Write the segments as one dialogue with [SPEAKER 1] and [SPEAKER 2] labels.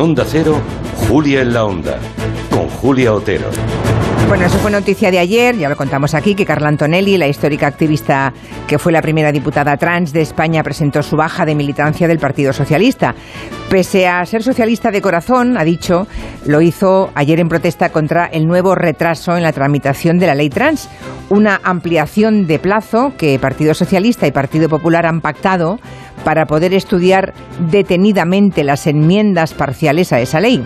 [SPEAKER 1] Onda Cero, Julia en la Onda, con Julia Otero.
[SPEAKER 2] Bueno, eso fue noticia de ayer, ya lo contamos aquí, que Carla Antonelli, la histórica activista que fue la primera diputada trans de España, presentó su baja de militancia del Partido Socialista. Pese a ser socialista de corazón, ha dicho, lo hizo ayer en protesta contra el nuevo retraso en la tramitación de la ley trans, una ampliación de plazo que Partido Socialista y Partido Popular han pactado para poder estudiar detenidamente las enmiendas parciales a esa ley.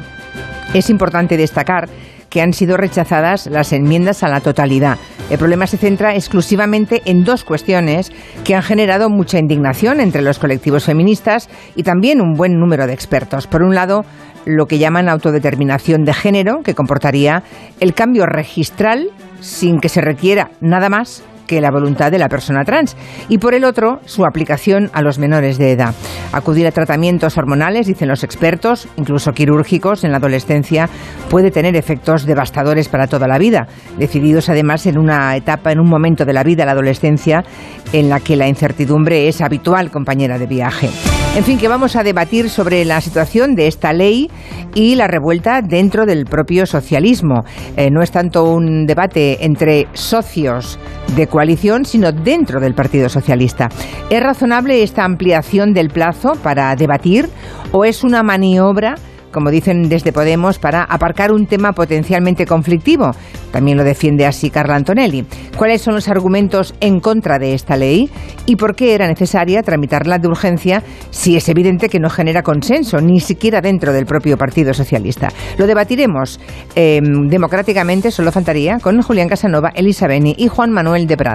[SPEAKER 2] Es importante destacar que han sido rechazadas las enmiendas a la totalidad. El problema se centra exclusivamente en dos cuestiones que han generado mucha indignación entre los colectivos feministas y también un buen número de expertos. Por un lado, lo que llaman autodeterminación de género, que comportaría el cambio registral sin que se requiera nada más que la voluntad de la persona trans y por el otro su aplicación a los menores de edad. Acudir a tratamientos hormonales, dicen los expertos, incluso quirúrgicos en la adolescencia, puede tener efectos devastadores para toda la vida, decididos además en una etapa, en un momento de la vida, la adolescencia, en la que la incertidumbre es habitual compañera de viaje. En fin, que vamos a debatir sobre la situación de esta ley y la revuelta dentro del propio socialismo. Eh, no es tanto un debate entre socios de coalición, sino dentro del Partido Socialista. ¿Es razonable esta ampliación del plazo para debatir o es una maniobra? Como dicen desde Podemos, para aparcar un tema potencialmente conflictivo. También lo defiende así Carla Antonelli. ¿Cuáles son los argumentos en contra de esta ley y por qué era necesaria tramitarla de urgencia si es evidente que no genera consenso, ni siquiera dentro del propio Partido Socialista? Lo debatiremos eh, democráticamente, solo faltaría, con Julián Casanova, Elisa Beni y Juan Manuel de Prada.